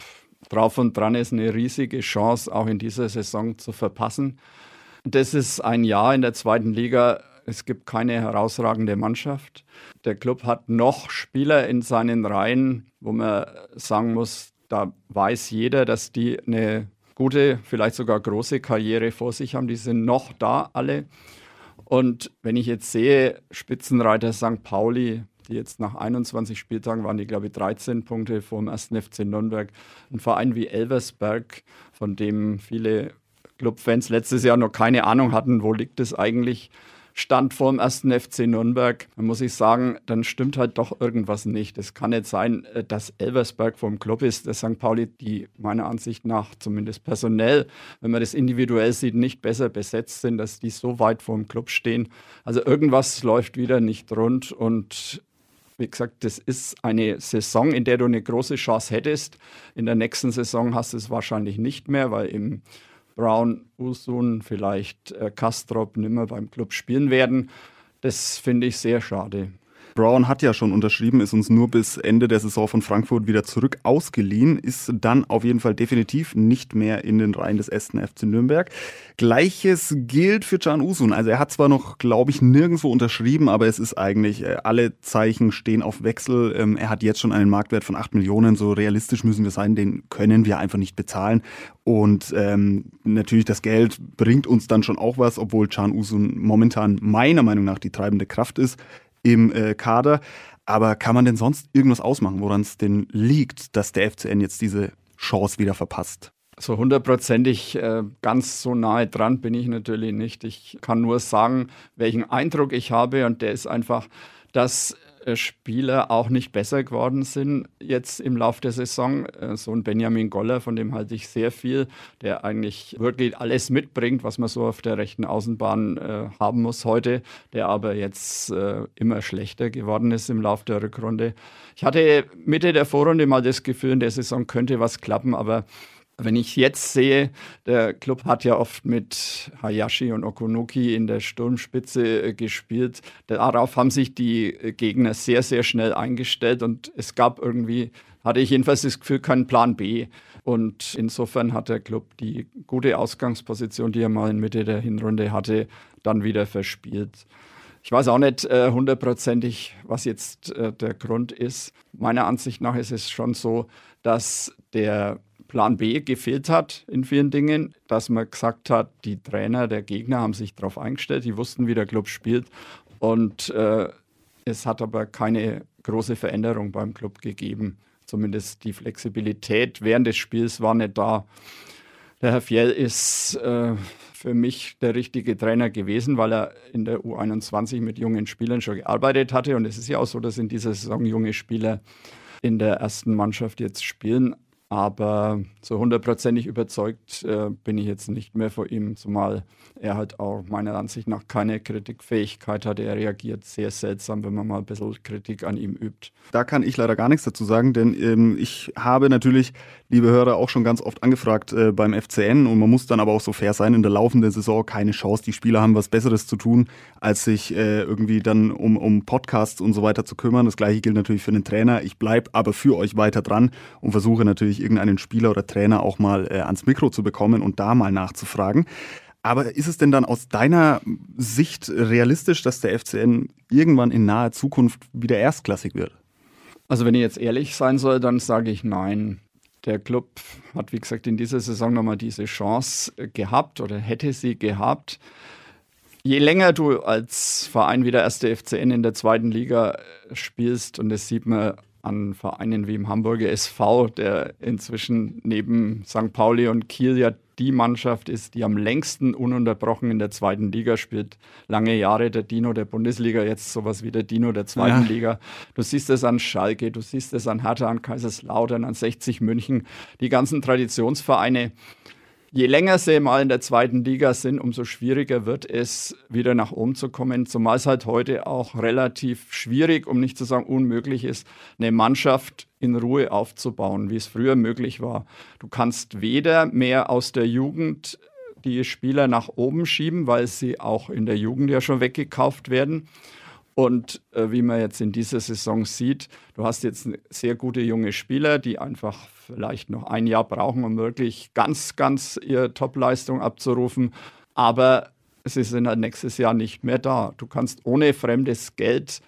D: drauf und dran ist, eine riesige Chance auch in dieser Saison zu verpassen. Das ist ein Jahr in der zweiten Liga. Es gibt keine herausragende Mannschaft. Der Club hat noch Spieler in seinen Reihen, wo man sagen muss, da weiß jeder, dass die eine gute, vielleicht sogar große Karriere vor sich haben. Die sind noch da alle. Und wenn ich jetzt sehe, Spitzenreiter St. Pauli, die jetzt nach 21 Spieltagen waren die, glaube ich, 13 Punkte vom 1. FC Nürnberg. Ein Verein wie Elversberg, von dem viele Clubfans letztes Jahr noch keine Ahnung hatten, wo liegt es eigentlich, stand vor dem 1. FC Nürnberg. Dann muss ich sagen, dann stimmt halt doch irgendwas nicht. Es kann nicht sein, äh, dass Elversberg vom Club ist, der St. Pauli, die meiner Ansicht nach zumindest personell, wenn man das individuell sieht, nicht besser besetzt sind, dass die so weit vor dem Club stehen. Also irgendwas läuft wieder nicht rund und wie gesagt, das ist eine Saison, in der du eine große Chance hättest. In der nächsten Saison hast du es wahrscheinlich nicht mehr, weil im Brown, Usun, vielleicht äh, Kastrop nimmer beim Club spielen werden. Das finde ich sehr schade.
C: Brown hat ja schon unterschrieben, ist uns nur bis Ende der Saison von Frankfurt wieder zurück ausgeliehen, ist dann auf jeden Fall definitiv nicht mehr in den Reihen des ersten FC Nürnberg. Gleiches gilt für Can Usun. Also er hat zwar noch, glaube ich, nirgendwo unterschrieben, aber es ist eigentlich, äh, alle Zeichen stehen auf Wechsel. Ähm, er hat jetzt schon einen Marktwert von 8 Millionen. So realistisch müssen wir sein, den können wir einfach nicht bezahlen. Und ähm, natürlich das Geld bringt uns dann schon auch was, obwohl Can Usun momentan meiner Meinung nach die treibende Kraft ist im äh, Kader. Aber kann man denn sonst irgendwas ausmachen, woran es denn liegt, dass der FCN jetzt diese Chance wieder verpasst?
D: So hundertprozentig äh, ganz so nahe dran bin ich natürlich nicht. Ich kann nur sagen, welchen Eindruck ich habe und der ist einfach, dass Spieler auch nicht besser geworden sind jetzt im Lauf der Saison. Äh, so ein Benjamin Goller, von dem halte ich sehr viel, der eigentlich wirklich alles mitbringt, was man so auf der rechten Außenbahn äh, haben muss heute, der aber jetzt äh, immer schlechter geworden ist im Lauf der Rückrunde. Ich hatte Mitte der Vorrunde mal das Gefühl, in der Saison könnte was klappen, aber wenn ich jetzt sehe, der Club hat ja oft mit Hayashi und Okunoki in der Sturmspitze äh, gespielt. Darauf haben sich die äh, Gegner sehr, sehr schnell eingestellt und es gab irgendwie, hatte ich jedenfalls das Gefühl, keinen Plan B. Und insofern hat der Club die gute Ausgangsposition, die er mal in Mitte der Hinrunde hatte, dann wieder verspielt. Ich weiß auch nicht äh, hundertprozentig, was jetzt äh, der Grund ist. Meiner Ansicht nach ist es schon so, dass der Plan B gefehlt hat in vielen Dingen, dass man gesagt hat, die Trainer der Gegner haben sich darauf eingestellt, die wussten, wie der Club spielt und äh, es hat aber keine große Veränderung beim Club gegeben. Zumindest die Flexibilität während des Spiels war nicht da. Der Herr Fjell ist äh, für mich der richtige Trainer gewesen, weil er in der U21 mit jungen Spielern schon gearbeitet hatte. Und es ist ja auch so, dass in dieser Saison junge Spieler in der ersten Mannschaft jetzt spielen. Aber so hundertprozentig überzeugt äh, bin ich jetzt nicht mehr vor ihm, zumal er halt auch meiner Ansicht nach keine Kritikfähigkeit hat. Er reagiert sehr seltsam, wenn man mal ein bisschen Kritik an ihm übt.
C: Da kann ich leider gar nichts dazu sagen, denn ähm, ich habe natürlich, liebe Hörer, auch schon ganz oft angefragt äh, beim FCN und man muss dann aber auch so fair sein, in der laufenden Saison keine Chance. Die Spieler haben was Besseres zu tun, als sich äh, irgendwie dann um, um Podcasts und so weiter zu kümmern. Das gleiche gilt natürlich für den Trainer. Ich bleibe aber für euch weiter dran und versuche natürlich irgendeinen Spieler oder Trainer auch mal äh, ans Mikro zu bekommen und da mal nachzufragen. Aber ist es denn dann aus deiner Sicht realistisch, dass der FCN irgendwann in naher Zukunft wieder erstklassig wird?
D: Also wenn ich jetzt ehrlich sein soll, dann sage ich nein. Der Club hat, wie gesagt, in dieser Saison nochmal diese Chance gehabt oder hätte sie gehabt. Je länger du als Verein wie der erste FCN in der zweiten Liga spielst, und das sieht man an Vereinen wie im Hamburger SV, der inzwischen neben St. Pauli und Kiel ja die Mannschaft ist, die am längsten ununterbrochen in der zweiten Liga spielt. Lange Jahre der Dino der Bundesliga, jetzt sowas wie der Dino der zweiten ja. Liga. Du siehst es an Schalke, du siehst es an Hertha, an Kaiserslautern, an 60 München, die ganzen Traditionsvereine. Je länger sie mal in der zweiten Liga sind, umso schwieriger wird es, wieder nach oben zu kommen. Zumal es halt heute auch relativ schwierig, um nicht zu sagen unmöglich ist, eine Mannschaft in Ruhe aufzubauen, wie es früher möglich war. Du kannst weder mehr aus der Jugend die Spieler nach oben schieben, weil sie auch in der Jugend ja schon weggekauft werden. Und äh, wie man jetzt in dieser Saison sieht, du hast jetzt sehr gute junge Spieler, die einfach vielleicht noch ein Jahr brauchen, um wirklich ganz, ganz ihre Topleistung abzurufen. Aber sie sind halt nächstes Jahr nicht mehr da. Du kannst ohne fremdes Geld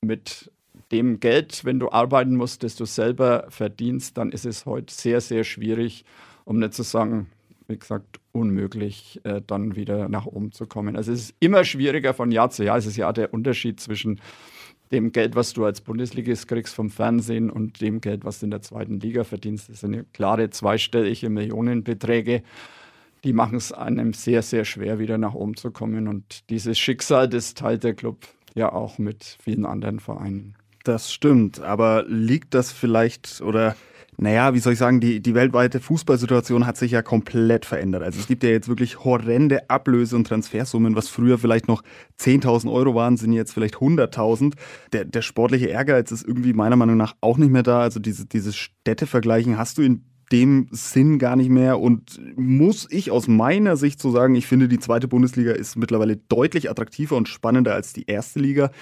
D: mit dem Geld, wenn du arbeiten musst, das du selber verdienst, dann ist es heute sehr, sehr schwierig, um nicht zu sagen, wie gesagt, unmöglich, äh, dann wieder nach oben zu kommen. Also es ist immer schwieriger von Jahr zu Jahr. Es ist ja der Unterschied zwischen dem Geld, was du als Bundesligist kriegst vom Fernsehen und dem Geld, was du in der zweiten Liga verdienst. Das sind klare zweistellige Millionenbeträge. Die machen es einem sehr, sehr schwer, wieder nach oben zu kommen. Und dieses Schicksal, das teilt der Club ja auch mit vielen anderen Vereinen.
C: Das stimmt, aber liegt das vielleicht oder naja, wie soll ich sagen, die, die weltweite Fußballsituation hat sich ja komplett verändert. Also es gibt ja jetzt wirklich horrende Ablöse- und Transfersummen, was früher vielleicht noch 10.000 Euro waren, sind jetzt vielleicht 100.000. Der, der sportliche Ehrgeiz ist irgendwie meiner Meinung nach auch nicht mehr da. Also diese, dieses Städtevergleichen hast du in dem Sinn gar nicht mehr und muss ich aus meiner Sicht so sagen, ich finde, die zweite Bundesliga ist mittlerweile deutlich attraktiver und spannender als die erste Liga.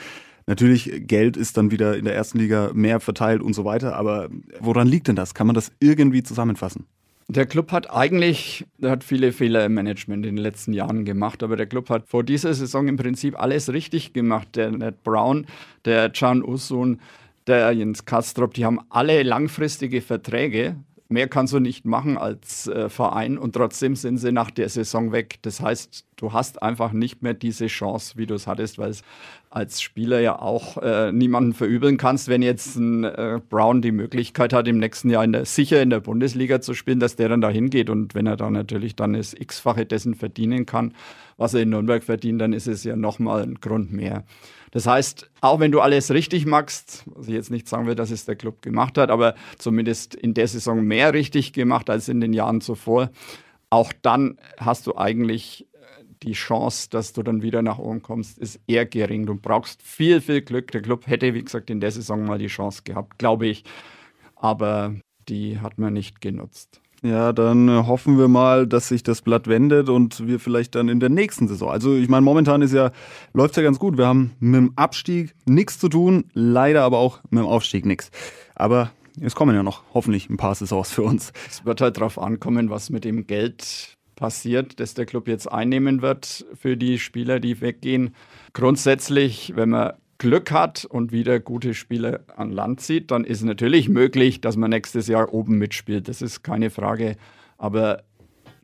C: Natürlich, Geld ist dann wieder in der ersten Liga mehr verteilt und so weiter, aber woran liegt denn das? Kann man das irgendwie zusammenfassen?
D: Der Club hat eigentlich, der hat viele Fehler im Management in den letzten Jahren gemacht, aber der Club hat vor dieser Saison im Prinzip alles richtig gemacht. Der Ned Brown, der Can Usun, der Jens Kastrop, die haben alle langfristige Verträge mehr kannst du nicht machen als äh, Verein und trotzdem sind sie nach der Saison weg. Das heißt, du hast einfach nicht mehr diese Chance, wie du es hattest, weil es als Spieler ja auch äh, niemanden verübeln kannst, wenn jetzt ein äh, Brown die Möglichkeit hat, im nächsten Jahr in der, sicher in der Bundesliga zu spielen, dass der dann dahin geht und wenn er dann natürlich dann das X-fache dessen verdienen kann, was er in Nürnberg verdient, dann ist es ja nochmal ein Grund mehr. Das heißt, auch wenn du alles richtig machst, was ich jetzt nicht sagen will, dass es der Club gemacht hat, aber zumindest in der Saison mehr richtig gemacht als in den Jahren zuvor, auch dann hast du eigentlich äh, die Chance, dass du dann wieder nach oben kommst, ist eher gering. Du brauchst viel, viel Glück. Der Club hätte, wie gesagt, in der Saison mal die Chance gehabt, glaube ich. Aber die hat man nicht genutzt.
C: Ja, dann äh, hoffen wir mal, dass sich das Blatt wendet und wir vielleicht dann in der nächsten Saison. Also ich meine, momentan ist ja, läuft ja ganz gut. Wir haben mit dem Abstieg nichts zu tun, leider aber auch mit dem Aufstieg nichts. Aber es kommen ja noch hoffentlich ein paar Saisons für uns.
D: Es wird halt darauf ankommen, was mit dem Geld passiert, das der Club jetzt einnehmen wird für die Spieler, die weggehen. Grundsätzlich, wenn man Glück hat und wieder gute Spieler an Land zieht, dann ist natürlich möglich, dass man nächstes Jahr oben mitspielt. Das ist keine Frage. Aber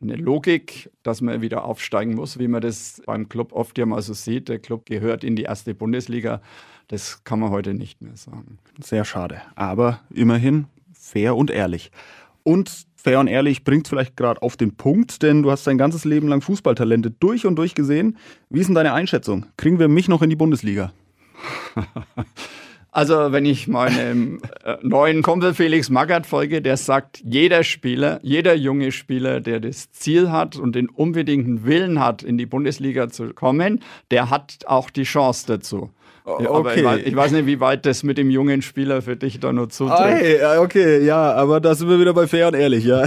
D: eine Logik, dass man wieder aufsteigen muss, wie man das beim Club oft ja mal so sieht. Der Club gehört in die erste Bundesliga. Das kann man heute nicht mehr sagen.
C: Sehr schade. Aber immerhin fair und ehrlich. Und fair und ehrlich bringt es vielleicht gerade auf den Punkt, denn du hast dein ganzes Leben lang Fußballtalente durch und durch gesehen. Wie ist denn deine Einschätzung? Kriegen wir mich noch in die Bundesliga?
D: Also, wenn ich meinem äh, neuen Kumpel Felix Magath folge, der sagt, jeder Spieler, jeder junge Spieler, der das Ziel hat und den unbedingten Willen hat, in die Bundesliga zu kommen, der hat auch die Chance dazu. Okay. Ich weiß, ich, weiß, nicht, wie weit das mit dem jungen Spieler für dich da nur zutrifft.
C: okay, ja, aber da sind wir wieder bei fair und ehrlich, ja.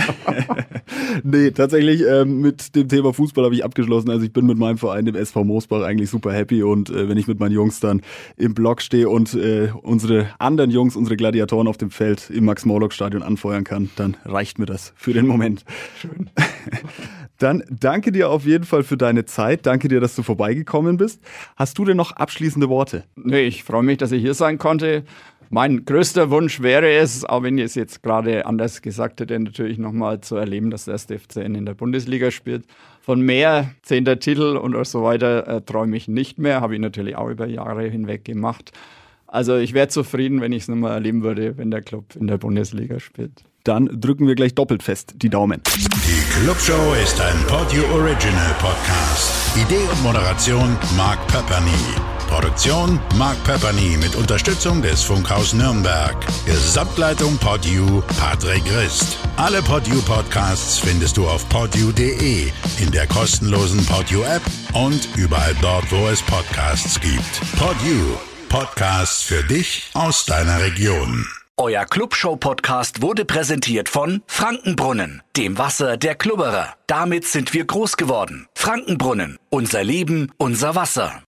C: nee, tatsächlich ähm, mit dem Thema Fußball habe ich abgeschlossen. Also ich bin mit meinem Verein, dem SV Moosbach, eigentlich super happy und äh, wenn ich mit meinen Jungs dann im Block stehe und äh, unsere anderen Jungs, unsere Gladiatoren auf dem Feld im Max-Morlock-Stadion anfeuern kann, dann reicht mir das für den Moment. Schön. Dann danke dir auf jeden Fall für deine Zeit. Danke dir, dass du vorbeigekommen bist. Hast du denn noch abschließende Worte?
D: Nee, ich freue mich, dass ich hier sein konnte. Mein größter Wunsch wäre es, auch wenn ich es jetzt gerade anders gesagt hätte, natürlich nochmal zu erleben, dass der FCN in der Bundesliga spielt. Von mehr zehnter Titel und so weiter äh, träume ich nicht mehr. Habe ich natürlich auch über Jahre hinweg gemacht. Also ich wäre zufrieden, wenn ich es nochmal erleben würde, wenn der Club in der Bundesliga spielt.
C: Dann drücken wir gleich doppelt fest die Daumen.
B: Die Clubshow ist ein Podio Original Podcast. Idee und Moderation Mark Pepperny. Produktion Mark Pepperny mit Unterstützung des Funkhaus Nürnberg. Gesamtleitung PodU Patrick Christ. Alle PodU Podcasts findest du auf podu.de, in der kostenlosen PodU App und überall dort, wo es Podcasts gibt. PodU. Podcasts für dich aus deiner Region.
A: Euer Clubshow-Podcast wurde präsentiert von Frankenbrunnen, dem Wasser der Klubberer. Damit sind wir groß geworden. Frankenbrunnen, unser Leben, unser Wasser.